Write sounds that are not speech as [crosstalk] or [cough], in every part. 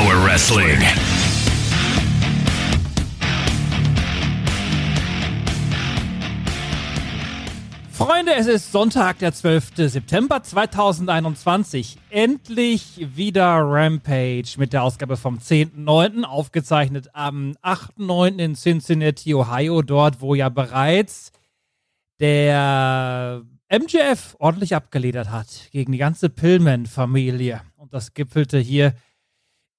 Power Wrestling. Freunde, es ist Sonntag, der 12. September 2021. Endlich wieder Rampage mit der Ausgabe vom 10.9. Aufgezeichnet am 8.9. in Cincinnati, Ohio, dort, wo ja bereits der MJF ordentlich abgeledert hat gegen die ganze Pillman-Familie. Und das gipfelte hier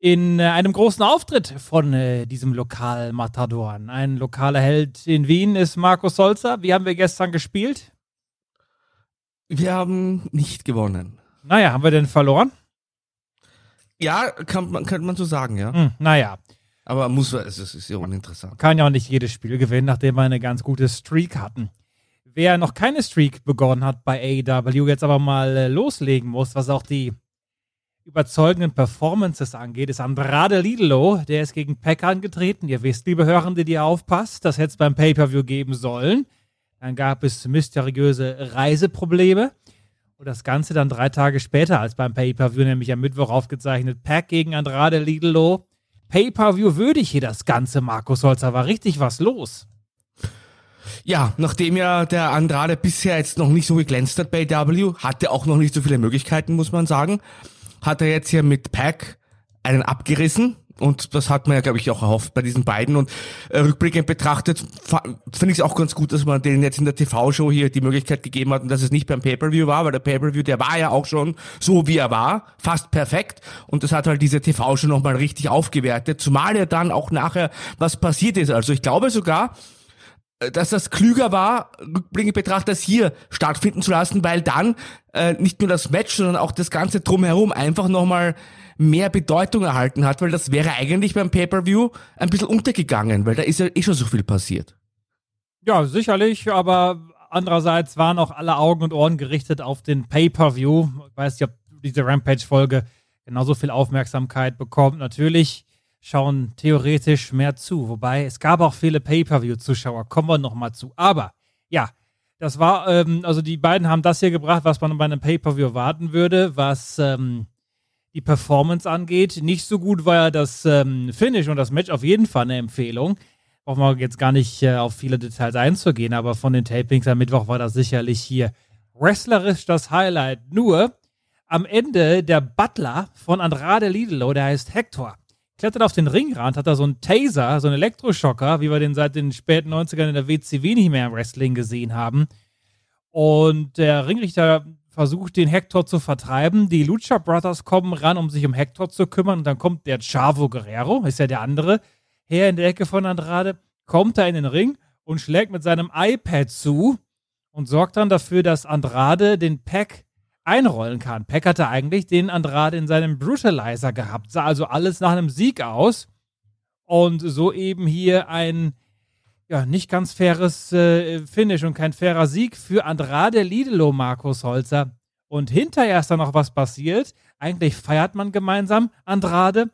in äh, einem großen Auftritt von äh, diesem Lokal-Matadoren. Ein lokaler Held in Wien ist Markus Solzer. Wie haben wir gestern gespielt? Wir haben nicht gewonnen. Naja, haben wir denn verloren? Ja, kann man, könnte man so sagen, ja. Hm, naja. Aber muss es ist ja uninteressant. Kann ja auch nicht jedes Spiel gewinnen, nachdem wir eine ganz gute Streak hatten. Wer noch keine Streak begonnen hat bei AEW, jetzt aber mal äh, loslegen muss, was auch die überzeugenden Performances angeht, ist Andrade Lidlo. Der ist gegen Peck angetreten. Ihr wisst, liebe Hörende, die ihr aufpasst, das hätte es beim Pay-Per-View geben sollen. Dann gab es mysteriöse Reiseprobleme. Und das Ganze dann drei Tage später als beim Pay-Per-View, nämlich am Mittwoch aufgezeichnet. Pack gegen Andrade Lidlo. Pay-Per-View würdig hier das Ganze, Markus Holzer. War richtig was los. Ja, nachdem ja der Andrade bisher jetzt noch nicht so geglänzt hat bei W, hatte auch noch nicht so viele Möglichkeiten, muss man sagen, hat er jetzt hier mit Pack einen abgerissen. Und das hat man ja, glaube ich, auch erhofft bei diesen beiden. Und äh, rückblickend betrachtet finde ich es auch ganz gut, dass man denen jetzt in der TV-Show hier die Möglichkeit gegeben hat und dass es nicht beim Pay-Per-View war, weil der Pay-Per-View, der war ja auch schon so, wie er war, fast perfekt. Und das hat halt diese TV-Show nochmal richtig aufgewertet, zumal ja dann auch nachher was passiert ist. Also ich glaube sogar, dass das klüger war, rückblickend betrachtet, das hier stattfinden zu lassen, weil dann äh, nicht nur das Match, sondern auch das Ganze drumherum einfach nochmal mehr Bedeutung erhalten hat, weil das wäre eigentlich beim Pay-Per-View ein bisschen untergegangen, weil da ist ja eh schon so viel passiert. Ja, sicherlich, aber andererseits waren auch alle Augen und Ohren gerichtet auf den Pay-Per-View. Ich weiß nicht, ob diese Rampage-Folge genauso viel Aufmerksamkeit bekommt. Natürlich schauen theoretisch mehr zu, wobei es gab auch viele Pay-Per-View-Zuschauer, kommen wir nochmal zu. Aber ja, das war, ähm, also die beiden haben das hier gebracht, was man bei einem Pay-Per-View erwarten würde, was ähm, die Performance angeht. Nicht so gut war ja das ähm, Finish und das Match auf jeden Fall eine Empfehlung. Brauchen wir jetzt gar nicht äh, auf viele Details einzugehen, aber von den Tapings am Mittwoch war das sicherlich hier wrestlerisch das Highlight. Nur am Ende der Butler von Andrade Lidlo, der heißt Hector, klettert auf den Ringrand, hat da so einen Taser, so einen Elektroschocker, wie wir den seit den späten 90ern in der WCW nicht mehr im Wrestling gesehen haben. Und der Ringrichter versucht, den Hector zu vertreiben. Die Lucha Brothers kommen ran, um sich um Hector zu kümmern. Und dann kommt der Chavo Guerrero, ist ja der andere, her in der Ecke von Andrade, kommt da in den Ring und schlägt mit seinem iPad zu und sorgt dann dafür, dass Andrade den Pack einrollen kann. Peck hatte eigentlich den Andrade in seinem Brutalizer gehabt, sah also alles nach einem Sieg aus. Und so eben hier ein ja, nicht ganz faires äh, Finish und kein fairer Sieg für Andrade Lidelo, Markus Holzer. Und hinterher ist da noch was passiert. Eigentlich feiert man gemeinsam Andrade,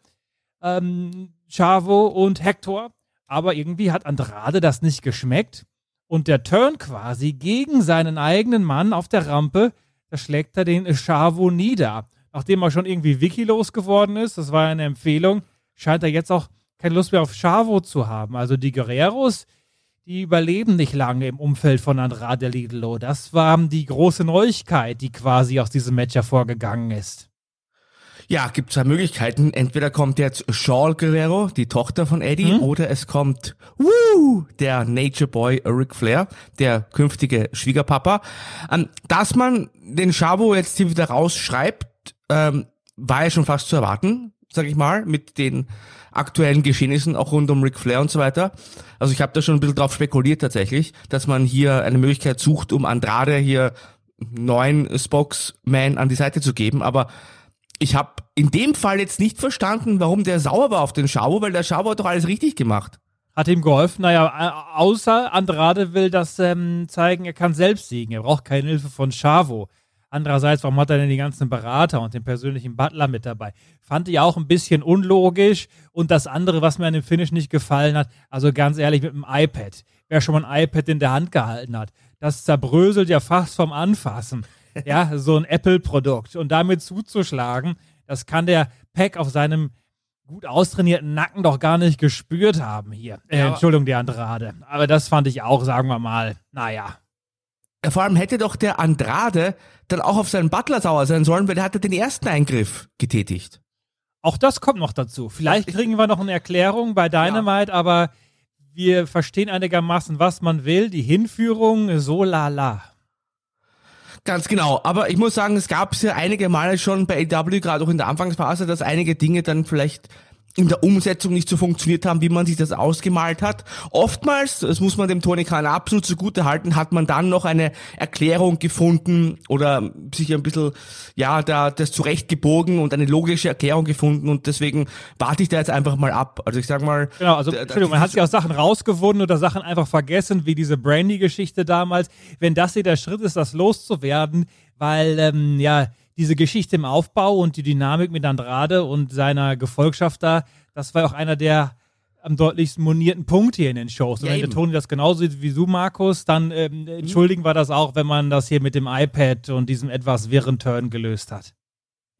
ähm, Chavo und Hector. Aber irgendwie hat Andrade das nicht geschmeckt. Und der Turn quasi gegen seinen eigenen Mann auf der Rampe, da schlägt er den Chavo nieder. Nachdem er schon irgendwie Wiki losgeworden ist, das war eine Empfehlung, scheint er jetzt auch keine Lust mehr auf Chavo zu haben. Also die Guerreros, die überleben nicht lange im Umfeld von Andrade Lidlo. Das war die große Neuigkeit, die quasi aus diesem Match hervorgegangen ist. Ja, gibt zwei Möglichkeiten. Entweder kommt jetzt Shawl Guerrero, die Tochter von Eddie, mhm. oder es kommt Woo, der Nature Boy Ric Flair, der künftige Schwiegerpapa. Ähm, dass man den Chavo jetzt hier wieder rausschreibt, ähm, war ja schon fast zu erwarten, sag ich mal, mit den aktuellen Geschehnissen, auch rund um Ric Flair und so weiter. Also ich habe da schon ein bisschen drauf spekuliert tatsächlich, dass man hier eine Möglichkeit sucht, um Andrade hier neuen Spokesman an die Seite zu geben, aber ich habe in dem Fall jetzt nicht verstanden, warum der sauer war auf den Schauer, weil der Schauer hat doch alles richtig gemacht. Hat ihm geholfen. Naja, außer Andrade will das ähm, zeigen, er kann selbst siegen. Er braucht keine Hilfe von Chavo. Andererseits, warum hat er denn die ganzen Berater und den persönlichen Butler mit dabei? Fand ich auch ein bisschen unlogisch. Und das andere, was mir an dem Finish nicht gefallen hat, also ganz ehrlich, mit dem iPad. Wer schon mal ein iPad in der Hand gehalten hat, das zerbröselt ja fast vom Anfassen [laughs] ja, so ein Apple-Produkt. Und damit zuzuschlagen, das kann der Pack auf seinem gut austrainierten Nacken doch gar nicht gespürt haben hier. Äh, ja, Entschuldigung, der Andrade. Aber das fand ich auch, sagen wir mal, naja. Vor allem hätte doch der Andrade dann auch auf seinen Butler sauer sein sollen, weil der hatte den ersten Eingriff getätigt. Auch das kommt noch dazu. Vielleicht kriegen wir noch eine Erklärung bei Dynamite, ja. aber wir verstehen einigermaßen, was man will. Die Hinführung, so lala. Ganz genau. Aber ich muss sagen, es gab ja einige Male schon bei AW, gerade auch in der Anfangsphase, dass einige Dinge dann vielleicht in der Umsetzung nicht so funktioniert haben, wie man sich das ausgemalt hat. Oftmals, das muss man dem Tony Khan absolut zugute halten, hat man dann noch eine Erklärung gefunden oder sich ein bisschen, ja, da, das zurechtgebogen und eine logische Erklärung gefunden und deswegen warte ich da jetzt einfach mal ab. Also ich sag mal. Genau, also, da, Entschuldigung, man hat sich auch Sachen rausgefunden oder Sachen einfach vergessen, wie diese Brandy-Geschichte damals. Wenn das hier der Schritt ist, das loszuwerden, weil, ähm, ja, diese Geschichte im Aufbau und die Dynamik mit Andrade und seiner Gefolgschaft da, das war auch einer der am deutlichsten monierten Punkte hier in den Shows. Und ja, wenn der Toni das genauso sieht wie du, Markus, dann ähm, mhm. entschuldigen wir das auch, wenn man das hier mit dem iPad und diesem etwas wirren Turn gelöst hat.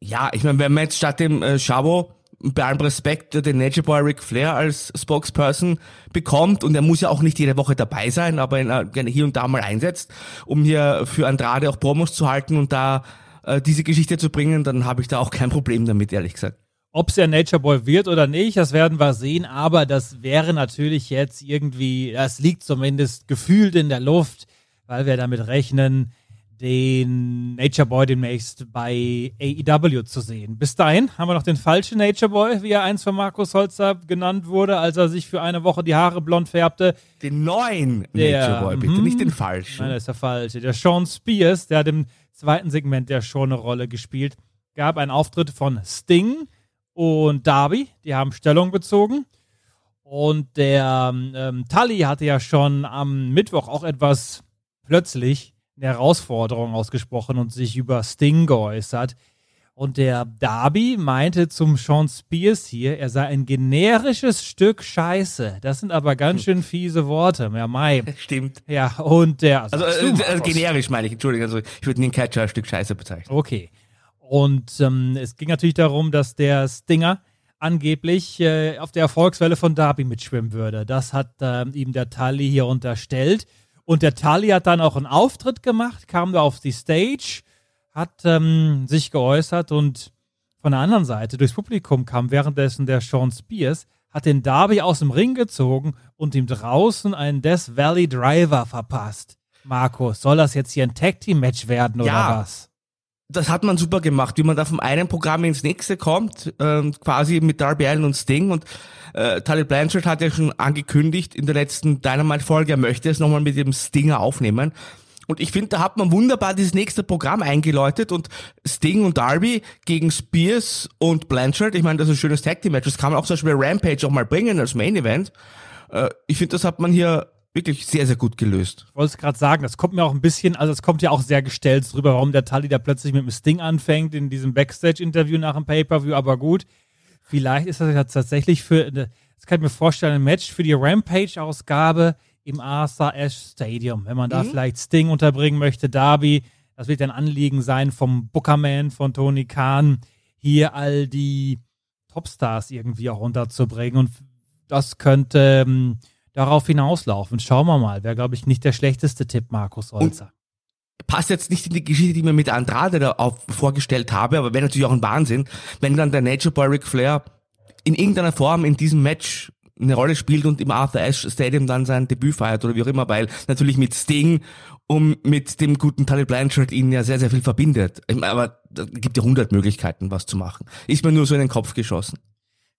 Ja, ich meine, wenn man jetzt statt dem äh, Chavo bei allem Respekt den Nature Boy Ric Flair als Spokesperson bekommt und er muss ja auch nicht jede Woche dabei sein, aber ihn gerne hier und da mal einsetzt, um hier für Andrade auch Promos zu halten und da äh, diese Geschichte zu bringen, dann habe ich da auch kein Problem damit, ehrlich gesagt. Ob es der Nature Boy wird oder nicht, das werden wir sehen, aber das wäre natürlich jetzt irgendwie, das liegt zumindest gefühlt in der Luft, weil wir damit rechnen, den Nature Boy demnächst bei AEW zu sehen. Bis dahin haben wir noch den falschen Nature Boy, wie er einst von Markus Holzer genannt wurde, als er sich für eine Woche die Haare blond färbte. Den neuen der, Nature Boy, bitte, mm, nicht den falschen. Nein, das ist der falsche. Der Sean Spears, der hat im zweiten Segment der Show eine Rolle gespielt. Gab einen Auftritt von Sting und Darby, die haben Stellung bezogen. Und der ähm, Tully hatte ja schon am Mittwoch auch etwas plötzlich eine Herausforderung ausgesprochen und sich über Sting geäußert. Und der Darby meinte zum Sean Spears hier, er sei ein generisches Stück Scheiße. Das sind aber ganz schön fiese Worte. Ja, Mai. [laughs] Stimmt. Ja, und der. Also, also, also generisch meine ich, Entschuldigung, also ich würde den Catcher ein Stück Scheiße bezeichnen. Okay. Und ähm, es ging natürlich darum, dass der Stinger angeblich äh, auf der Erfolgswelle von Darby mitschwimmen würde. Das hat äh, ihm der Tully hier unterstellt. Und der Tully hat dann auch einen Auftritt gemacht, kam da auf die Stage hat ähm, sich geäußert und von der anderen Seite durchs Publikum kam währenddessen der Sean Spears, hat den Darby aus dem Ring gezogen und ihm draußen einen Death Valley Driver verpasst. Markus, soll das jetzt hier ein Tag Team Match werden oder ja, was? Das hat man super gemacht, wie man da vom einen Programm ins nächste kommt, ähm, quasi mit Darby Allen und Sting und äh, Tully Blanchard hat ja schon angekündigt in der letzten Dynamite-Folge, er möchte es nochmal mit dem Stinger aufnehmen. Und ich finde, da hat man wunderbar dieses nächste Programm eingeläutet und Sting und Darby gegen Spears und Blanchard. Ich meine, das ist ein schönes Tag Team Match. Das kann man auch zum Beispiel bei Rampage auch mal bringen als Main Event. Äh, ich finde, das hat man hier wirklich sehr, sehr gut gelöst. Ich wollte es gerade sagen, das kommt mir auch ein bisschen, also es kommt ja auch sehr gestellt drüber, warum der Tully da plötzlich mit dem Sting anfängt in diesem Backstage-Interview nach dem Pay-Per-View, aber gut. Vielleicht ist das ja tatsächlich für, das kann ich mir vorstellen, ein Match für die Rampage-Ausgabe im Arthur Ashe Stadium. Wenn man da mhm. vielleicht Sting unterbringen möchte, Darby, das wird ein Anliegen sein vom Bookerman, von Tony Khan, hier all die Topstars irgendwie auch unterzubringen. Und das könnte ähm, darauf hinauslaufen. Schauen wir mal. Wäre, glaube ich, nicht der schlechteste Tipp, Markus Holzer. passt jetzt nicht in die Geschichte, die ich mir mit Andrade da auf, vorgestellt habe, aber wäre natürlich auch ein Wahnsinn, wenn dann der Nature Boy Ric Flair in irgendeiner Form in diesem Match eine Rolle spielt und im Arthur Ashe Stadium dann sein Debüt feiert oder wie auch immer, weil natürlich mit Sting und mit dem guten Tully Blanchard ihn ja sehr, sehr viel verbindet. Aber da gibt ja hundert Möglichkeiten, was zu machen. Ist mir nur so in den Kopf geschossen.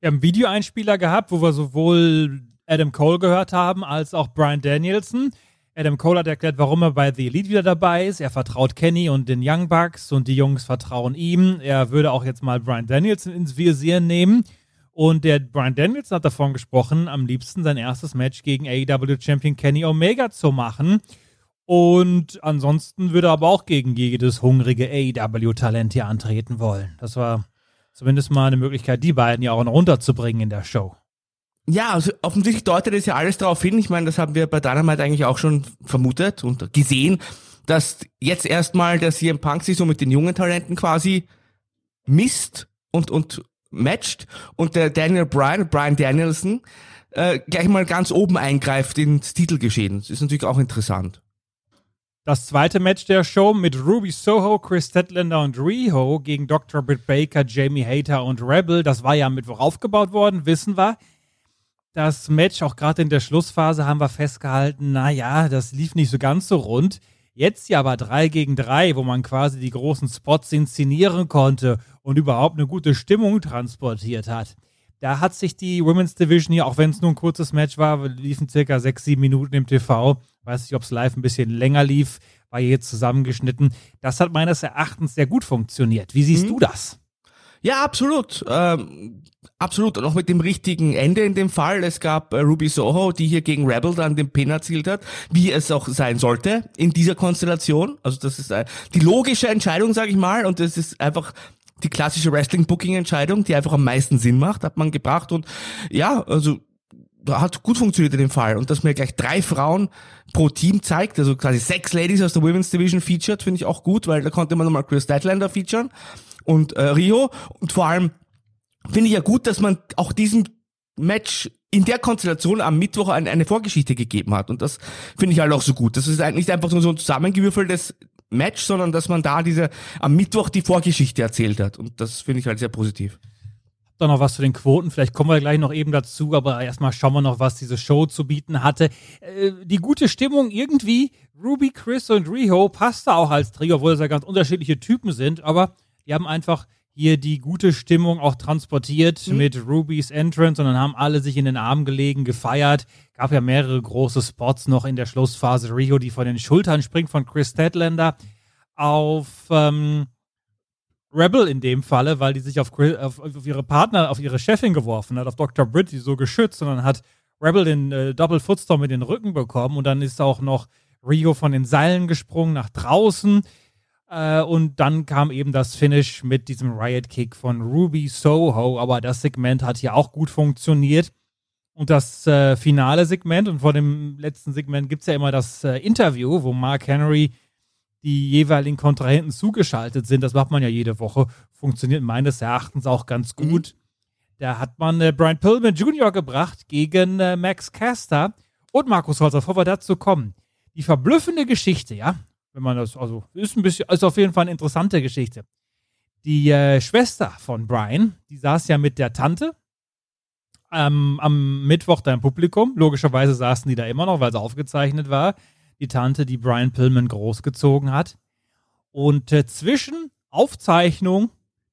Wir haben Videoeinspieler gehabt, wo wir sowohl Adam Cole gehört haben, als auch Brian Danielson. Adam Cole hat erklärt, warum er bei The Elite wieder dabei ist. Er vertraut Kenny und den Young Bucks und die Jungs vertrauen ihm. Er würde auch jetzt mal Brian Danielson ins Visier nehmen. Und der Brian Danielson hat davon gesprochen, am liebsten sein erstes Match gegen AEW Champion Kenny Omega zu machen. Und ansonsten würde er aber auch gegen jedes hungrige AEW-Talent hier antreten wollen. Das war zumindest mal eine Möglichkeit, die beiden ja auch noch runterzubringen in der Show. Ja, also offensichtlich deutet es ja alles darauf hin. Ich meine, das haben wir bei Dynamite eigentlich auch schon vermutet und gesehen, dass jetzt erstmal der CM Punk sich so mit den jungen Talenten quasi misst und, und matcht und der Daniel Bryan, Brian Danielson, äh, gleich mal ganz oben eingreift ins Titelgeschehen. Das ist natürlich auch interessant. Das zweite Match der Show mit Ruby Soho, Chris Statlander und Riho gegen Dr. Britt Baker, Jamie Hater und Rebel. Das war ja am Mittwoch aufgebaut worden, wissen wir das Match, auch gerade in der Schlussphase, haben wir festgehalten, naja, das lief nicht so ganz so rund. Jetzt ja aber 3 gegen 3, wo man quasi die großen Spots inszenieren konnte und überhaupt eine gute Stimmung transportiert hat. Da hat sich die Women's Division hier, auch wenn es nur ein kurzes Match war, liefen circa 6, 7 Minuten im TV. Weiß nicht, ob es live ein bisschen länger lief, war hier zusammengeschnitten. Das hat meines Erachtens sehr gut funktioniert. Wie siehst mhm. du das? Ja, absolut. Ähm, absolut. Und auch mit dem richtigen Ende in dem Fall. Es gab äh, Ruby Soho, die hier gegen Rebel dann den Pin erzielt hat, wie es auch sein sollte in dieser Konstellation. Also das ist äh, die logische Entscheidung, sage ich mal. Und das ist einfach die klassische Wrestling-Booking-Entscheidung, die einfach am meisten Sinn macht, hat man gebracht. Und ja, also hat gut funktioniert in dem Fall. Und dass mir gleich drei Frauen pro Team zeigt, also quasi sechs Ladies aus der Women's Division featured, finde ich auch gut, weil da konnte man nochmal Chris Statlander featuren und äh, Rio. Und vor allem finde ich ja gut, dass man auch diesem Match in der Konstellation am Mittwoch eine, eine Vorgeschichte gegeben hat. Und das finde ich halt auch so gut. Das ist nicht einfach so ein zusammengewürfeltes Match, sondern dass man da diese am Mittwoch die Vorgeschichte erzählt hat. Und das finde ich halt sehr positiv. Dann noch was zu den Quoten, vielleicht kommen wir gleich noch eben dazu, aber erstmal schauen wir noch, was diese Show zu bieten hatte. Äh, die gute Stimmung irgendwie, Ruby, Chris und Riho passte auch als Trio, obwohl es ja ganz unterschiedliche Typen sind, aber die haben einfach hier die gute Stimmung auch transportiert mhm. mit Ruby's Entrance und dann haben alle sich in den Arm gelegen, gefeiert. Gab ja mehrere große Spots noch in der Schlussphase. Rio, die von den Schultern springt von Chris Statlander auf ähm, Rebel in dem Falle, weil die sich auf, auf, auf, ihre Partner, auf ihre Chefin geworfen hat, auf Dr. Britt, die so geschützt, und dann hat Rebel den äh, Double Footstorm mit den Rücken bekommen und dann ist auch noch Rio von den Seilen gesprungen nach draußen. Äh, und dann kam eben das Finish mit diesem Riot Kick von Ruby Soho. Aber das Segment hat hier auch gut funktioniert. Und das äh, finale Segment, und vor dem letzten Segment gibt es ja immer das äh, Interview, wo Mark Henry die jeweiligen Kontrahenten zugeschaltet sind. Das macht man ja jede Woche. Funktioniert meines Erachtens auch ganz mhm. gut. Mhm. Da hat man äh, Brian Pillman Jr. gebracht gegen äh, Max Caster und Markus Holzer, bevor wir dazu kommen. Die verblüffende Geschichte, ja, wenn man das, also ist ein bisschen, ist auf jeden Fall eine interessante Geschichte. Die äh, Schwester von Brian, die saß ja mit der Tante ähm, am Mittwoch da im Publikum. Logischerweise saßen die da immer noch, weil sie aufgezeichnet war. Die Tante, die Brian Pillman großgezogen hat. Und äh, zwischen Aufzeichnung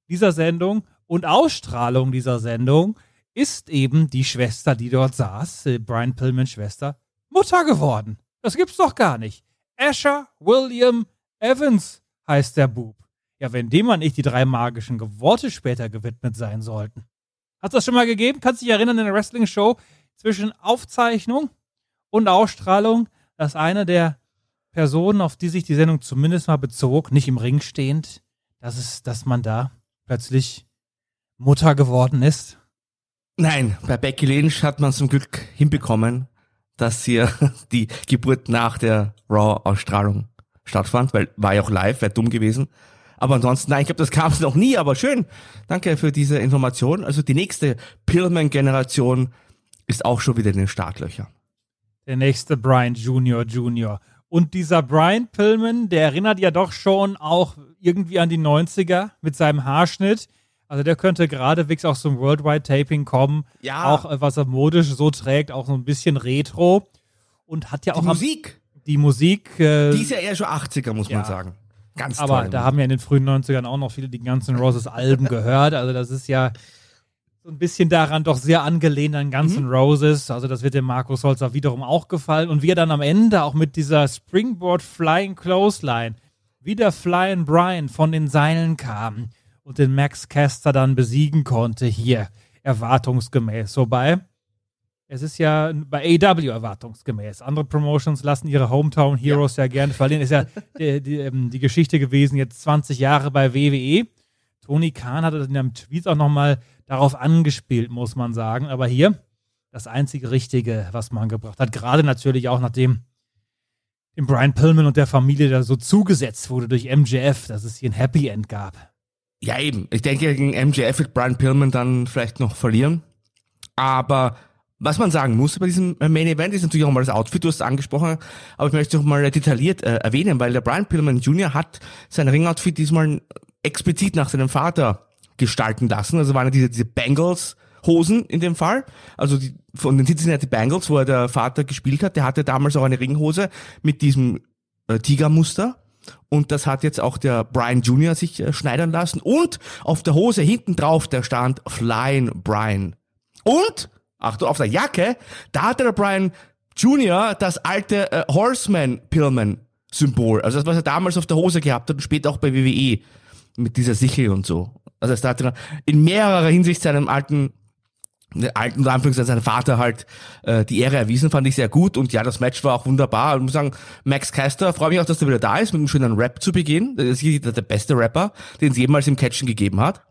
dieser Sendung und Ausstrahlung dieser Sendung ist eben die Schwester, die dort saß, äh, Brian Pillmans Schwester, Mutter geworden. Das gibt's doch gar nicht. Asher William Evans heißt der Bub. Ja, wenn dem man nicht die drei magischen Worte später gewidmet sein sollten. Hast du das schon mal gegeben? Kannst du dich erinnern in der Wrestling-Show zwischen Aufzeichnung und Ausstrahlung, dass eine der Personen, auf die sich die Sendung zumindest mal bezog, nicht im Ring stehend, dass es, dass man da plötzlich Mutter geworden ist? Nein, bei Becky Lynch hat man zum Glück hinbekommen, dass hier [laughs] die Geburt nach der Raw-Ausstrahlung stattfand, weil war ja auch live, wäre dumm gewesen. Aber ansonsten, nein, ich glaube, das kam es [laughs] noch nie, aber schön. Danke für diese Information. Also die nächste Pillman-Generation ist auch schon wieder in den Startlöchern. Der nächste Brian Junior Junior. Und dieser Brian Pillman, der erinnert ja doch schon auch irgendwie an die 90er mit seinem Haarschnitt. Also der könnte geradewegs auch zum Worldwide Taping kommen. Ja. Auch äh, was er modisch so trägt, auch so ein bisschen Retro. Und hat ja Die auch am- Musik, die Musik. Äh, die ist ja eher schon 80er, muss Ja. man sagen. Ganz aber toll. da haben ja in den frühen 90ern auch noch viele die ganzen Roses Alben [laughs] gehört. Also das ist ja so ein bisschen daran doch sehr angelehnt an Guns N' Roses. Also das wird dem Markus Holzer wiederum auch gefallen. Und wie er dann am Ende auch mit dieser Springboard Flying Clothesline wieder Flying Brian von den Seilen kam und den Max Caster dann besiegen konnte hier erwartungsgemäß. Wobei es ist ja bei AEW erwartungsgemäß. Andere Promotions lassen ihre Hometown Heroes ja, gerne verlieren. Ist ja [laughs] die, die, ähm, die Geschichte gewesen, jetzt 20 Jahre bei WWE. Tony Khan hat in einem Tweet auch nochmal darauf angespielt, muss man sagen. Aber hier das einzige Richtige, was man gebracht hat. Gerade natürlich auch nachdem dem Brian Pillman und der Familie da so zugesetzt wurde durch MJF, dass es hier ein Happy End gab. Ja, eben. Ich denke, gegen MJF wird Brian Pillman dann vielleicht noch verlieren. Aber was man sagen muss bei diesem Main Event ist natürlich auch mal das Outfit, du hast es angesprochen, aber ich möchte es noch mal detailliert äh, erwähnen, weil der Brian Pillman Jr. hat sein Ringoutfit diesmal explizit nach seinem Vater gestalten lassen. Also waren ja diese, diese Bengals Hosen in dem Fall, also die, von den Cincinnati Bengals, wo er der Vater gespielt hat, der hatte damals auch eine Ringhose mit diesem äh, Tigermuster. Und das hat jetzt auch der Brian Jr. sich äh, schneidern lassen. Und auf der Hose hinten drauf, der stand Flying Brian. Und, Achtung, auf der Jacke, da hatte der Brian Jr. das alte äh, Horseman Pillman Symbol. Also das, was er damals auf der Hose gehabt hat und später auch bei WWE. Mit dieser Sichel und so. Also es hat in mehrerer Hinsicht seinem alten alten unter Anführungszeichen seinem Vater halt äh, die Ehre erwiesen, fand ich sehr gut und ja, das Match war auch wunderbar. Ich muss sagen, Max Caster, freue mich auch, dass er wieder da ist, mit einem schönen Rap zu Beginn. Das ist der, der beste Rapper, den es jemals im Catchen gegeben hat.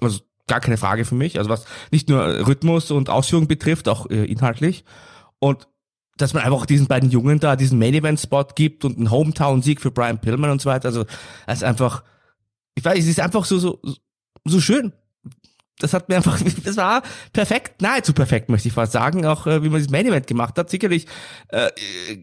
Also gar keine Frage für mich. Also was nicht nur Rhythmus und Ausführung betrifft, auch äh, inhaltlich. Und dass man einfach diesen beiden Jungen da diesen Main-Event-Spot gibt und einen Hometown-Sieg für Brian Pillman und so weiter. Also es ist einfach, ich weiß, es ist einfach so, so, so schön das hat mir einfach, [laughs] das war perfekt, nahezu perfekt, möchte ich fast sagen, auch äh, wie man das Main Event gemacht hat. Sicherlich äh,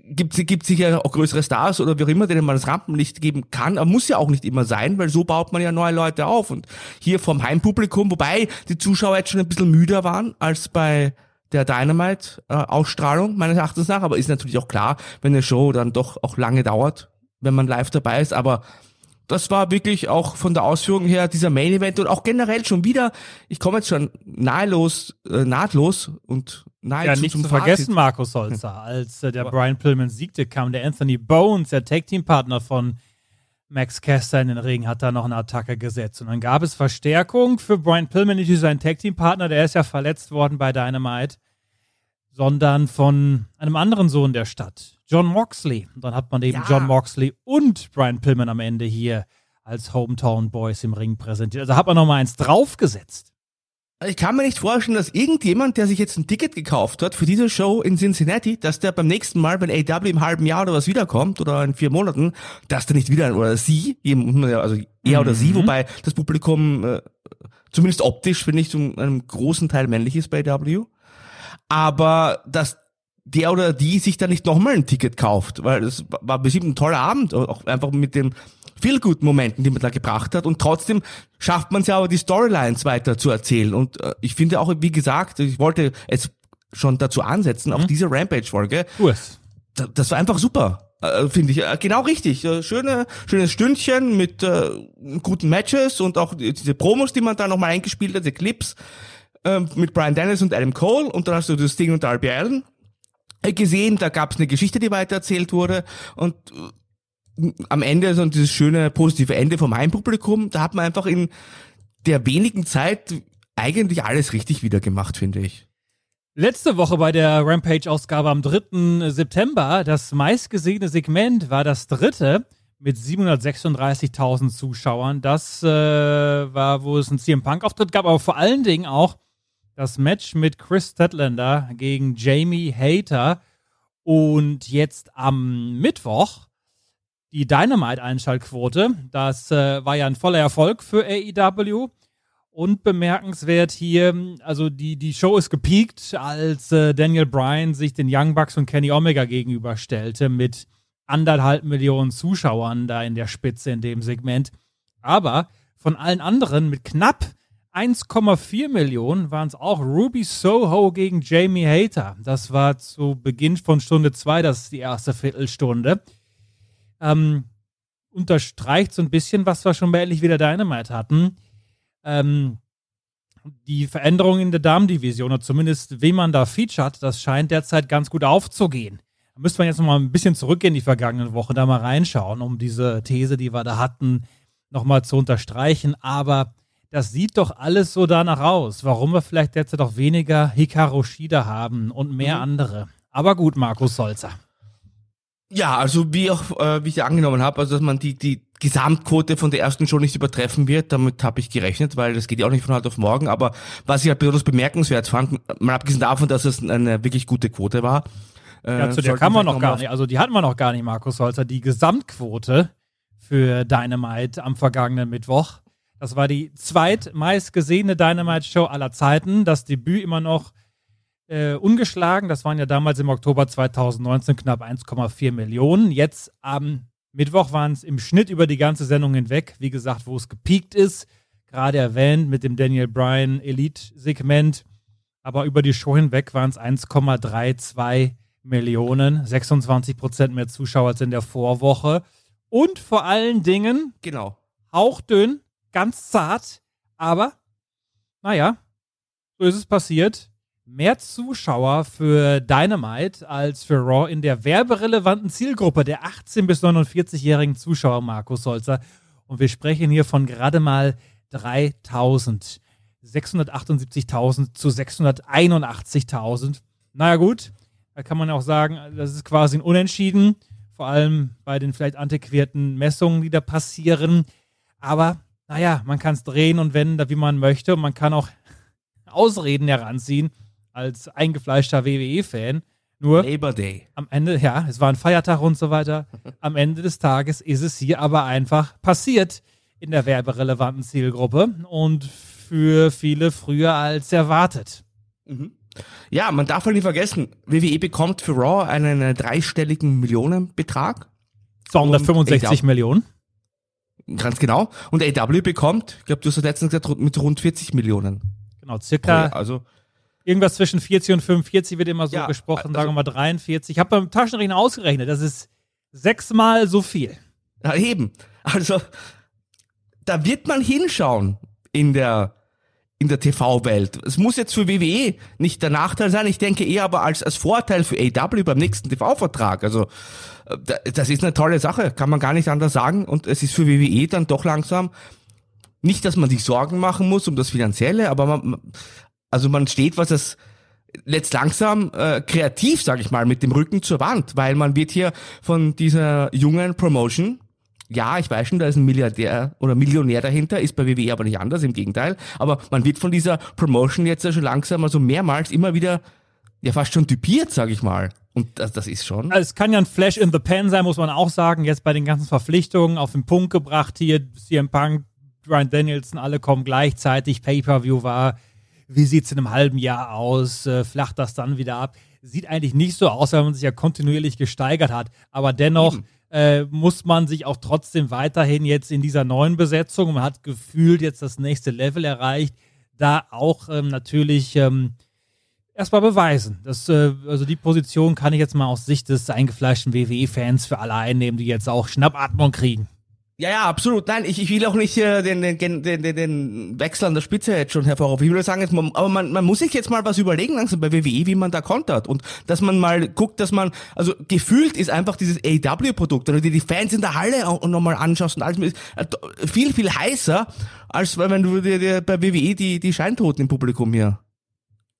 gibt es sicher auch größere Stars oder wie auch immer, denen man das Rampenlicht geben kann, aber muss ja auch nicht immer sein, weil so baut man ja neue Leute auf. Und hier vom Heimpublikum, wobei die Zuschauer jetzt schon ein bisschen müder waren als bei der Dynamite-Ausstrahlung, meines Erachtens nach, aber ist natürlich auch klar, wenn eine Show dann doch auch lange dauert, wenn man live dabei ist, aber das war wirklich auch von der Ausführung her dieser Main Event und auch generell schon wieder, ich komme jetzt schon nahelos, äh, nahtlos und nahezu Ja, nicht zum zu Fazit. vergessen, Markus Holzer. [laughs] Als äh, der Brian Pillman siegte, kam der Anthony Bones, der Tag-Team-Partner von Max Caster in den Ring, hat da noch eine Attacke gesetzt. Und dann gab es Verstärkung für Brian Pillman, nicht sein Tag-Team-Partner, der ist ja verletzt worden bei Dynamite, sondern von einem anderen Sohn der Stadt, John Moxley. Und dann hat man eben Ja. John Moxley und Brian Pillman am Ende hier als Hometown Boys im Ring präsentiert. Also hat man noch mal eins draufgesetzt. Ich kann mir nicht vorstellen, dass irgendjemand, der sich jetzt ein Ticket gekauft hat für diese Show in Cincinnati, dass der beim nächsten Mal, wenn AW im halben Jahr oder was wiederkommt oder in vier Monaten, dass der nicht wieder, oder sie, eben, also er oder sie, wobei das Publikum äh, zumindest optisch, finde ich, zum einem großen Teil männlich ist bei AW. Aber dass der oder die sich da nicht nochmal ein Ticket kauft, weil das war bestimmt ein toller Abend, auch einfach mit den Feel-Good-Momenten, die man da gebracht hat und trotzdem schafft man es ja aber die Storylines weiter zu erzählen und äh, ich finde auch, wie gesagt, ich wollte es schon dazu ansetzen, auf diese Rampage-Folge, Tu es. da- das war einfach super. Äh, Finde ich, äh, genau richtig. Äh, Schöne, schönes Stündchen mit guten Matches und auch die- diese Promos, die man da nochmal eingespielt hat, die Clips ähm, mit Brian Dennis und Adam Cole und dann hast du das Ding und Darby Allen äh, gesehen, da gab es eine Geschichte, die weitererzählt wurde und äh, am Ende so dieses schöne positive Ende vom Heimpublikum, da hat man einfach in der wenigen Zeit eigentlich alles richtig wieder gemacht, finde ich. Letzte Woche bei der Rampage-Ausgabe am 3. September, das meistgesehene Segment war das dritte mit 736.000 Zuschauern. Das äh, war, wo es einen CM Punk-Auftritt gab, aber vor allen Dingen auch das Match mit Chris Statlander gegen Jamie Hater. Und jetzt am Mittwoch die Dynamite-Einschaltquote. Das äh, war ja ein voller Erfolg für AEW. Und bemerkenswert hier, also die, die Show ist gepiekt, als äh, Daniel Bryan sich den Young Bucks und Kenny Omega gegenüberstellte mit anderthalb Millionen Zuschauern da in der Spitze in dem Segment. Aber von allen anderen mit knapp 1,4 Millionen waren es auch Ruby Soho gegen Jamie Hater. Das war zu Beginn von Stunde 2, das ist die erste Viertelstunde. Ähm, unterstreicht so ein bisschen, was wir schon bei Endlich wieder Dynamite hatten. Ähm, die Veränderung in der Damendivision, oder zumindest wie man da featured, das scheint derzeit ganz gut aufzugehen. Da müsste man jetzt noch mal ein bisschen zurückgehen in die vergangenen Wochen, da mal reinschauen, um diese These, die wir da hatten, nochmal zu unterstreichen. Aber das sieht doch alles so danach aus, warum wir vielleicht derzeit auch weniger Hikaru Shida haben und mehr mhm. andere. Aber gut, Markus Solzer. Ja, also wie auch, äh, wie ich angenommen habe, also dass man die, die Gesamtquote von der ersten schon nicht übertreffen wird, damit habe ich gerechnet, weil das geht ja auch nicht von heute auf morgen. Aber was ich halt besonders bemerkenswert fand, mal abgesehen davon, dass es eine wirklich gute Quote war. Äh, ja, zu der kann man noch gar nicht, also die hatten wir noch gar nicht, Markus Holzer. Die Gesamtquote für Dynamite am vergangenen Mittwoch. Das war die zweitmeist gesehene Dynamite-Show aller Zeiten. Das Debüt immer noch äh, ungeschlagen. Das waren ja damals im Oktober 2019 knapp 1,4 Millionen. Jetzt am Mittwoch waren es im Schnitt über die ganze Sendung hinweg. Wie gesagt, wo es gepiekt ist. Gerade erwähnt mit dem Daniel Bryan Elite-Segment. Aber über die Show hinweg waren es 1,32 Millionen. 26 Prozent mehr Zuschauer als in der Vorwoche. Und vor allen Dingen. Genau. Hauchdünn, ganz zart. Aber, naja, so ist es passiert mehr Zuschauer für Dynamite als für Raw in der werberelevanten Zielgruppe der 18- bis 49-jährigen Zuschauer, Markus Holzer. Und wir sprechen hier von gerade mal 3000. 678.000 zu 681.000. Naja, gut. Da kann man auch sagen, das ist quasi ein Unentschieden. Vor allem bei den vielleicht antiquierten Messungen, die da passieren. Aber, naja, man kann es drehen und wenden, wie man möchte. Und man kann auch Ausreden heranziehen als eingefleischter WWE-Fan. Nur Labor Day. Am Ende, ja, es war ein Feiertag und so weiter. [laughs] Am Ende des Tages ist es hier aber einfach passiert in der werberelevanten Zielgruppe und für viele früher als erwartet. Mhm. Ja, man darf halt nicht vergessen, WWE bekommt für Raw einen dreistelligen Millionenbetrag. 265 Millionen. Ganz genau. Und AW bekommt, ich glaube, du hast letztens gesagt, mit rund 40 Millionen. Genau, circa. Also Irgendwas zwischen 40 und 45 wird immer so ja, gesprochen, also, sagen wir mal 43. Ich habe beim Taschenrechner ausgerechnet, das ist sechsmal so viel. Ja, eben. Also, da wird man hinschauen in der, in der TV-Welt. Es muss jetzt für WWE nicht der Nachteil sein, ich denke eher aber als, als Vorteil für AW beim nächsten TV-Vertrag. Also, äh, das ist eine tolle Sache, kann man gar nicht anders sagen. Und es ist für WWE dann doch langsam, nicht, dass man sich Sorgen machen muss um das Finanzielle, aber man, also man steht, was es jetzt langsam äh, kreativ, sage ich mal, mit dem Rücken zur Wand, weil man wird hier von dieser jungen Promotion, ja, ich weiß schon, da ist ein Milliardär oder Millionär dahinter, ist bei WWE aber nicht anders, im Gegenteil, aber man wird von dieser Promotion jetzt ja schon langsam, also mehrmals immer wieder, ja fast schon typiert, sage ich mal. Und das, das ist schon. Also es kann ja ein Flash in the Pan sein, muss man auch sagen. Jetzt bei den ganzen Verpflichtungen auf den Punkt gebracht hier, CM Punk, Brian Danielson, alle kommen gleichzeitig. Pay-Per-View war wie sieht es in einem halben Jahr aus, äh, flacht das dann wieder ab. Sieht eigentlich nicht so aus, weil man sich ja kontinuierlich gesteigert hat. Aber dennoch äh, muss man sich auch trotzdem weiterhin jetzt in dieser neuen Besetzung, man hat gefühlt jetzt das nächste Level erreicht, da auch ähm, natürlich ähm, erstmal beweisen. Das, äh, also die Position kann ich jetzt mal aus Sicht des eingefleischten WWE-Fans für alle einnehmen, die jetzt auch Schnappatmung kriegen. Ja, ja, absolut. Nein, ich, ich will auch nicht äh, den, den, den, den, Wechsel an der Spitze jetzt schon hervorrufen. Ich würde sagen, jetzt, man, aber man, man muss sich jetzt mal was überlegen langsam bei WWE, wie man da kontert. Und dass man mal guckt, dass man, also gefühlt ist einfach dieses AW-Produkt, wenn du dir die Fans in der Halle nochmal anschaust und alles, äh, viel, viel heißer, als wenn du dir bei WWE die, die Scheintoten im Publikum hier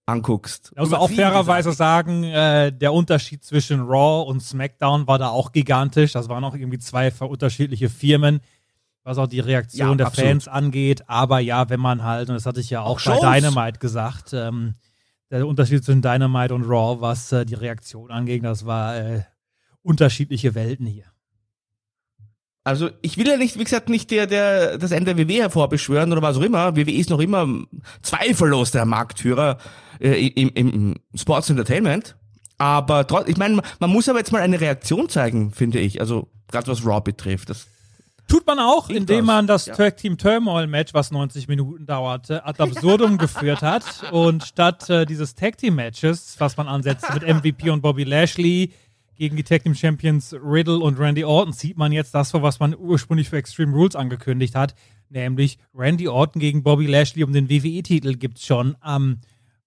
anguckst. Also auch fairerweise sagen, äh, der Unterschied zwischen Raw und SmackDown war da auch gigantisch. Das waren auch irgendwie zwei unterschiedliche Firmen, was auch die Reaktion ja, der absolut. Fans angeht. Aber ja, wenn man halt, und das hatte ich ja auch, auch bei Dynamite gesagt, ähm, der Unterschied zwischen Dynamite und Raw, was äh, die Reaktion angeht, das war äh, unterschiedliche Welten hier. Also ich will ja nicht, wie gesagt, nicht der, der das Ende der WWE hervorbeschwören oder was auch immer. WWE ist noch immer zweifellos der Marktführer äh, im, im Sports Entertainment. Aber ich meine, man muss aber jetzt mal eine Reaktion zeigen, finde ich. Also gerade was Raw betrifft. Das Tut man auch, indem man das ja. Tag Team Turmoil Match, was 90 Minuten dauerte, ad absurdum geführt hat. Und statt äh, dieses Tag Team Matches, was man ansetzt mit MVP und Bobby Lashley gegen die Tag Team Champions Riddle und Randy Orton, sieht man jetzt das vor, was man ursprünglich für Extreme Rules angekündigt hat. Nämlich Randy Orton gegen Bobby Lashley um den WWE-Titel gibt es schon am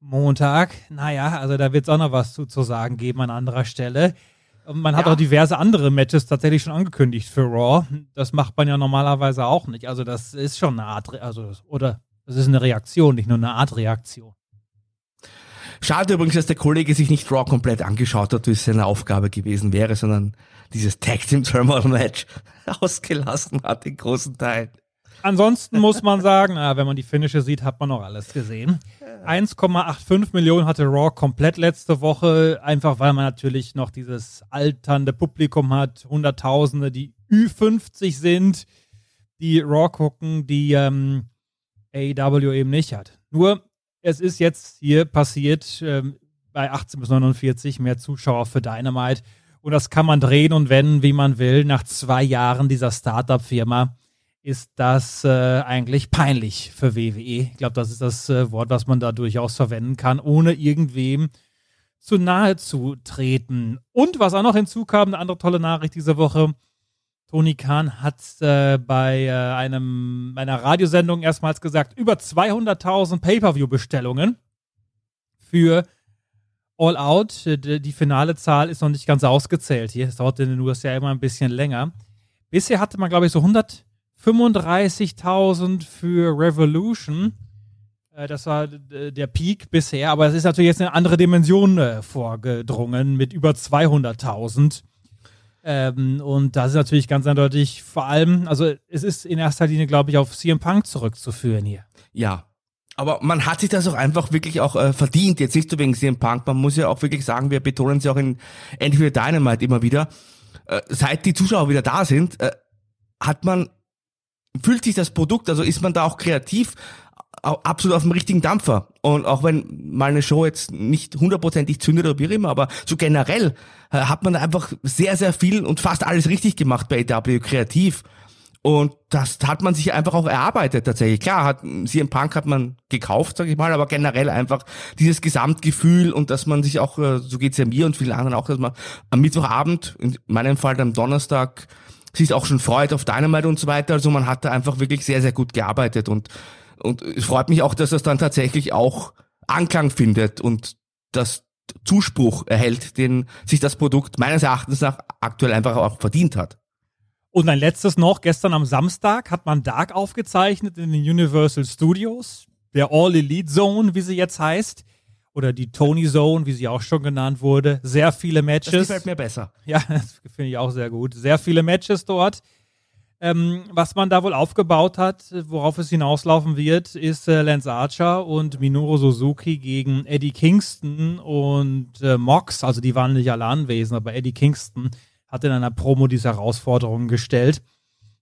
Montag. Naja, also da wird es auch noch was zu, zu sagen geben an anderer Stelle. Und man hat ja. auch diverse andere Matches tatsächlich schon angekündigt für Raw. Das macht man ja normalerweise auch nicht. Also das ist schon eine Art, also oder das ist eine Reaktion, nicht nur eine Art Reaktion. Schade übrigens, dass der Kollege sich nicht Raw komplett angeschaut hat, wie es seine Aufgabe gewesen wäre, sondern dieses Tag Team Turmoil Match [laughs] ausgelassen hat, den großen Teil. Ansonsten muss man sagen, ah, wenn man die Finische sieht, hat man noch alles gesehen. 1,85 Millionen hatte Raw komplett letzte Woche, einfach weil man natürlich noch dieses alternde Publikum hat, Hunderttausende, die Ü50 sind, die Raw gucken, die ähm, AEW eben nicht hat. Nur, es ist jetzt hier passiert ähm, bei 18 bis 49 mehr Zuschauer für Dynamite und das kann man drehen und wenden, wie man will, nach zwei Jahren dieser Startup-Firma ist das äh, eigentlich peinlich für WWE. Ich glaube, das ist das äh, Wort, was man da durchaus verwenden kann, ohne irgendwem zu nahe zu treten. Und was auch noch hinzukam, eine andere tolle Nachricht diese Woche. Tony Khan hat äh, bei äh, einem, einer Radiosendung erstmals gesagt, über 200.000 Pay-Per-View-Bestellungen für All Out. Die finale Zahl ist noch nicht ganz ausgezählt hier. Es dauert in den USA immer ein bisschen länger. Bisher hatte man, glaube ich, so 100 35.000 für Revolution. Äh, das war der Peak bisher, aber es ist natürlich jetzt eine andere Dimension äh, vorgedrungen mit über 200.000. Ähm, und das ist natürlich ganz eindeutig vor allem, also es ist in erster Linie, glaube ich, auf CM Punk zurückzuführen hier. Ja, aber man hat sich das auch einfach wirklich auch äh, verdient, jetzt nicht so wegen CM Punk. Man muss ja auch wirklich sagen, wir betonen es ja auch in Endlich Dynamite immer wieder. Äh, seit die Zuschauer wieder da sind, äh, hat man fühlt sich das Produkt, also ist man da auch kreativ, absolut auf dem richtigen Dampfer. Und auch wenn mal eine Show jetzt nicht hundertprozentig zündet oder wie immer, aber so generell äh, hat man einfach sehr, sehr viel und fast alles richtig gemacht bei AW kreativ. Und das hat man sich einfach auch erarbeitet tatsächlich. Klar, hat CM Punk hat man gekauft, sag ich mal, aber generell einfach dieses Gesamtgefühl und dass man sich auch, äh, so geht's ja mir und vielen anderen auch, dass man am Mittwochabend, in meinem Fall am Donnerstag, sich auch schon freut auf Dynamite und so weiter. Also man hat da einfach wirklich sehr, sehr gut gearbeitet und, und es freut mich auch, dass das dann tatsächlich auch Anklang findet und das Zuspruch erhält, den sich das Produkt meines Erachtens nach aktuell einfach auch verdient hat. Und ein letztes noch, gestern am Samstag hat man Dark aufgezeichnet in den Universal Studios, der All Elite Zone, wie sie jetzt heißt oder die Tony Zone, wie sie auch schon genannt wurde. Sehr viele Matches. Das gefällt mir besser. Ja, [laughs] das finde ich auch sehr gut. Sehr viele Matches dort. Ähm, was man da wohl aufgebaut hat, worauf es hinauslaufen wird, ist äh, Lance Archer und Minoru Suzuki gegen Eddie Kingston und äh, Mox. Also die waren nicht alle anwesend, aber Eddie Kingston hat in einer Promo diese Herausforderungen gestellt.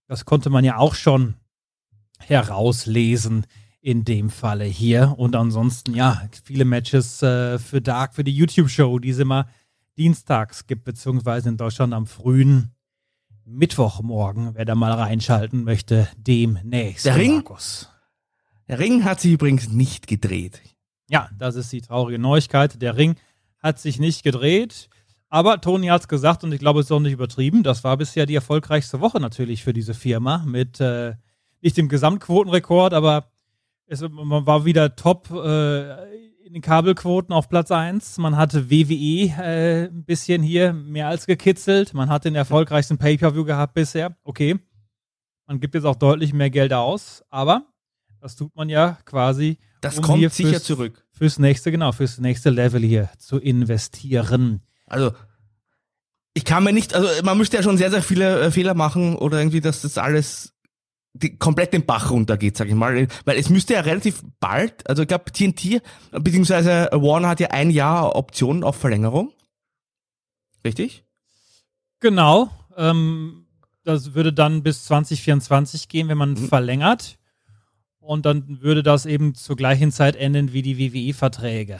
Das konnte man ja auch schon herauslesen in dem Falle hier. Und ansonsten, ja, viele Matches äh, für Dark, für die YouTube-Show, die es immer dienstags gibt, beziehungsweise in Deutschland am frühen Mittwochmorgen. Wer da mal reinschalten möchte, demnächst. Der Ring, Markus. der Ring hat sich übrigens nicht gedreht. Ja, das ist die traurige Neuigkeit. Der Ring hat sich nicht gedreht. Aber Tony hat es gesagt und ich glaube, es ist auch nicht übertrieben. Das war bisher die erfolgreichste Woche natürlich für diese Firma mit äh, nicht dem Gesamtquotenrekord, aber es, man war wieder top äh, in den Kabelquoten auf Platz 1. Man hatte WWE äh, ein bisschen hier mehr als gekitzelt. Man hat den erfolgreichsten Pay-Per-View gehabt bisher. Okay. Man gibt jetzt auch deutlich mehr Geld aus, aber das tut man ja quasi. Das um kommt sicher fürs, zurück. Fürs nächste, genau, fürs nächste Level hier zu investieren. Also, ich kann mir nicht, also man müsste ja schon sehr, sehr viele äh, Fehler machen oder irgendwie, dass das alles die, komplett den Bach runtergeht, sag ich mal. Weil es müsste ja relativ bald, also ich glaube TNT, beziehungsweise Warner hat ja ein Jahr Option auf Verlängerung. Richtig? Genau. Ähm, das würde dann bis 2024 gehen, wenn man mhm. verlängert. Und dann würde das eben zur gleichen Zeit enden wie die WWE-Verträge.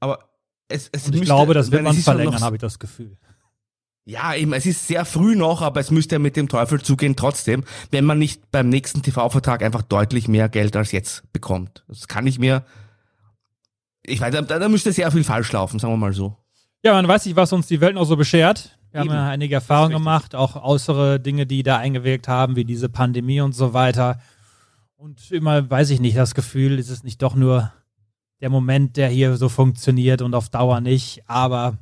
Aber es, es ich müsste- glaube, das wird man verlängern, habe ich das Gefühl. Ja, eben, es ist sehr früh noch, aber es müsste ja mit dem Teufel zugehen trotzdem, wenn man nicht beim nächsten TV-Vertrag einfach deutlich mehr Geld als jetzt bekommt. Das kann ich mir, ich weiß, da, da müsste sehr viel falsch laufen, sagen wir mal so. Ja, man weiß nicht, was uns die Welt noch so beschert. Wir haben Eben. ja einige Erfahrungen gemacht, auch äußere Dinge, die da eingewirkt haben, wie diese Pandemie und so weiter. Und immer, weiß ich nicht, das Gefühl, ist es nicht doch nur der Moment, der hier so funktioniert und auf Dauer nicht. Aber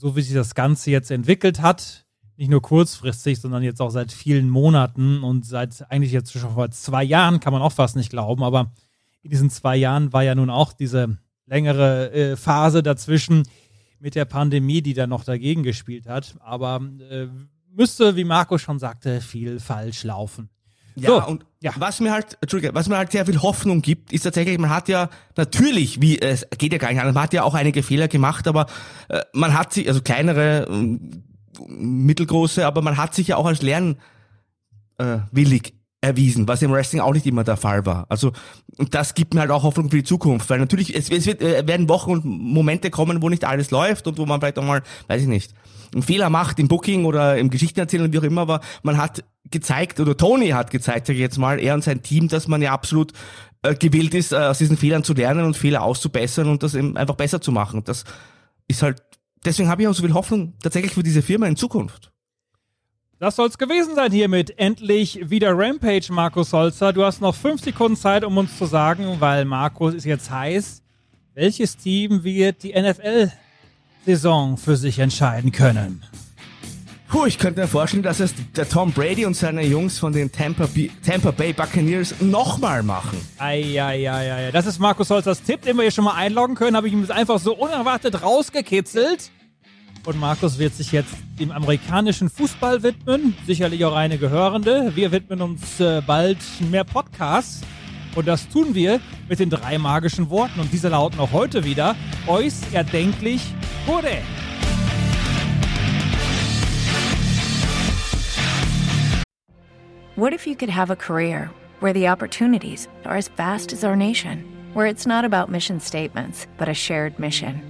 so wie sich das Ganze jetzt entwickelt hat, nicht nur kurzfristig, sondern jetzt auch seit vielen Monaten und seit eigentlich jetzt schon vor zwei Jahren, kann man auch fast nicht glauben, aber in diesen zwei Jahren war ja nun auch diese längere äh, Phase dazwischen mit der Pandemie, die da noch dagegen gespielt hat. Aber äh, müsste, wie Marco schon sagte, viel falsch laufen. Ja, So, und ja. was mir halt, Entschuldige, was mir halt sehr viel Hoffnung gibt, ist tatsächlich, man hat ja natürlich, wie es geht ja gar nicht anders, man hat ja auch einige Fehler gemacht, aber äh, man hat sich, also kleinere, ähm, mittelgroße, aber man hat sich ja auch als lernwillig äh, willig erwiesen, was im Wrestling auch nicht immer der Fall war. Also das gibt mir halt auch Hoffnung für die Zukunft, weil natürlich es, es wird, äh, werden Wochen und Momente kommen, wo nicht alles läuft und wo man vielleicht auch mal, weiß ich nicht, einen Fehler macht im Booking oder im Geschichtenerzählen und wie auch immer, aber man hat gezeigt, oder Tony hat gezeigt, sag ich jetzt mal, er und sein Team, dass man ja absolut äh, gewillt ist, äh, aus diesen Fehlern zu lernen und Fehler auszubessern und das eben einfach besser zu machen. Das ist halt, deswegen habe ich auch so viel Hoffnung tatsächlich für diese Firma in Zukunft. Das soll's gewesen sein hiermit. Endlich wieder Rampage, Markus Holzer. Du hast noch fünf Sekunden Zeit, um uns zu sagen, weil Markus ist jetzt heiß. Welches Team wird die NFL-Saison für sich entscheiden können? Puh, ich könnte mir vorstellen, dass es der Tom Brady und seine Jungs von den Tampa, B Tampa Bay Buccaneers nochmal machen. Eieieiei. Das ist Markus Holzers Tipp, den wir hier schon mal einloggen können. Habe ich ihm jetzt einfach so unerwartet rausgekitzelt. Und Markus wird sich jetzt dem amerikanischen Fußball widmen. Sicherlich auch einige Hörende. Wir widmen uns äh, bald mehr Podcasts. Und das tun wir mit den drei magischen Worten. Und diese lauten auch heute wieder. Eus erdenklich wurde. What if you could have a career where the opportunities are as vast as our nation, where it's not about mission statements, but a shared mission?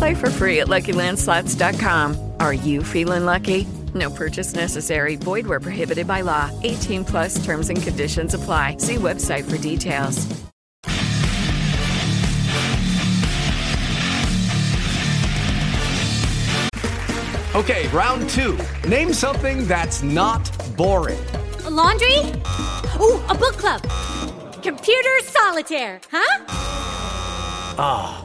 Play for free at LuckyLandSlots.com. Are you feeling lucky? No purchase necessary. Void where prohibited by law. 18 plus terms and conditions apply. See website for details. Okay, round two. Name something that's not boring. A laundry? Ooh, a book club. Computer solitaire, huh? Ah,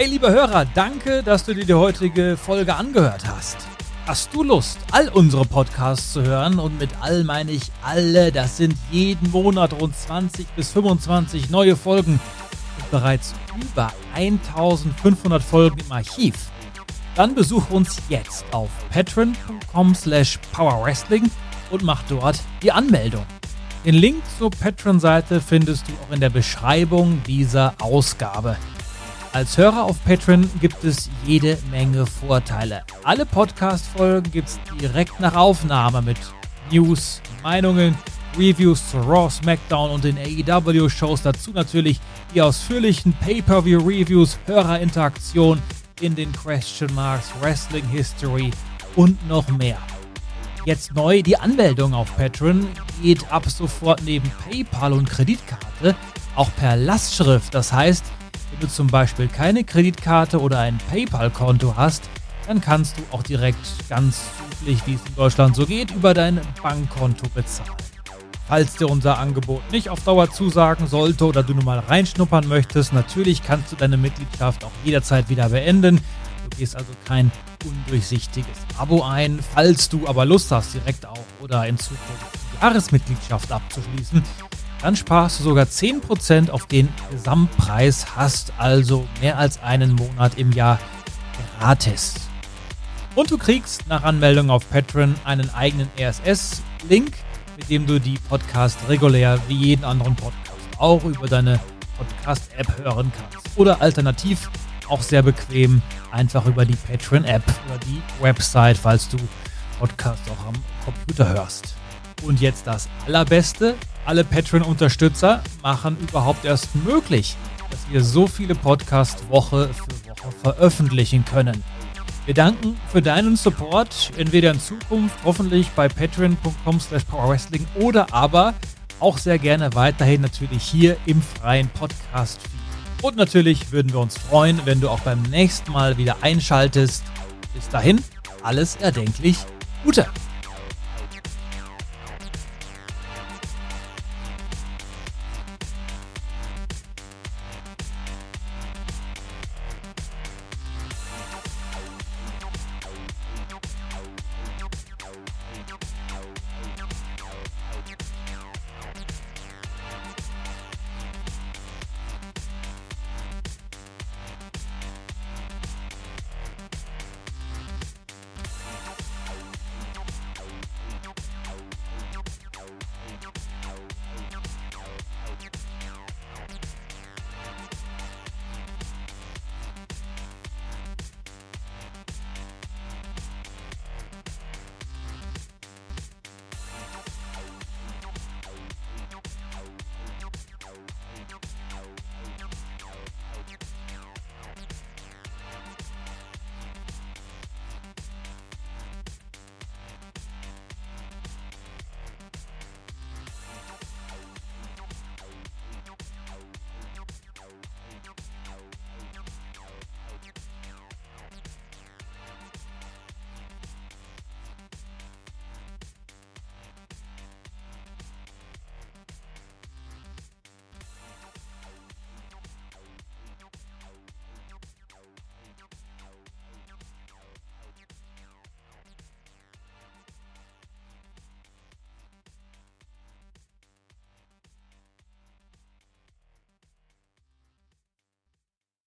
Hey, liebe Hörer, danke, dass du dir die heutige Folge angehört hast. Hast du Lust, all unsere Podcasts zu hören? Und mit all meine ich alle. Das sind jeden Monat rund 20 bis 25 neue Folgen und bereits über 1500 Folgen im Archiv. Dann besuch uns jetzt auf patreon.com slash powerwrestling und mach dort die Anmeldung. Den Link zur Patreon-Seite findest du auch in der Beschreibung dieser Ausgabe. Als Hörer auf Patreon gibt es jede Menge Vorteile. Alle Podcast-Folgen gibt es direkt nach Aufnahme mit News, Meinungen, Reviews zu Raw, SmackDown und den AEW-Shows. Dazu natürlich die ausführlichen Pay-Per-View-Reviews, Hörerinteraktion in den Question Marks, Wrestling History und noch mehr. Jetzt neu, die Anmeldung auf Patreon geht ab sofort neben PayPal und Kreditkarte auch per Lastschrift. Das heißt, wenn du zum Beispiel keine Kreditkarte oder ein PayPal-Konto hast, dann kannst du auch direkt ganz üblich, wie es in Deutschland so geht, über dein Bankkonto bezahlen. Falls dir unser Angebot nicht auf Dauer zusagen sollte oder du nur mal reinschnuppern möchtest, natürlich kannst du deine Mitgliedschaft auch jederzeit wieder beenden. Du gehst also kein undurchsichtiges Abo ein. Falls du aber Lust hast, direkt auch oder in Zukunft die Jahresmitgliedschaft abzuschließen, dann sparst du sogar 10% auf den Gesamtpreis, hast also mehr als einen Monat im Jahr gratis. Und du kriegst nach Anmeldung auf Patreon einen eigenen RSS-Link, mit dem du die Podcast regulär wie jeden anderen Podcast auch über deine Podcast-App hören kannst. Oder alternativ auch sehr bequem einfach über die Patreon-App oder die Website, falls du Podcast auch am Computer hörst. Und jetzt das Allerbeste. Alle Patreon-Unterstützer machen überhaupt erst möglich, dass wir so viele Podcasts Woche für Woche veröffentlichen können. Wir danken für deinen Support, entweder in Zukunft hoffentlich bei patreon.com slash powerwrestling oder aber auch sehr gerne weiterhin natürlich hier im freien Podcast. Und natürlich würden wir uns freuen, wenn du auch beim nächsten Mal wieder einschaltest. Bis dahin, alles erdenklich Gute.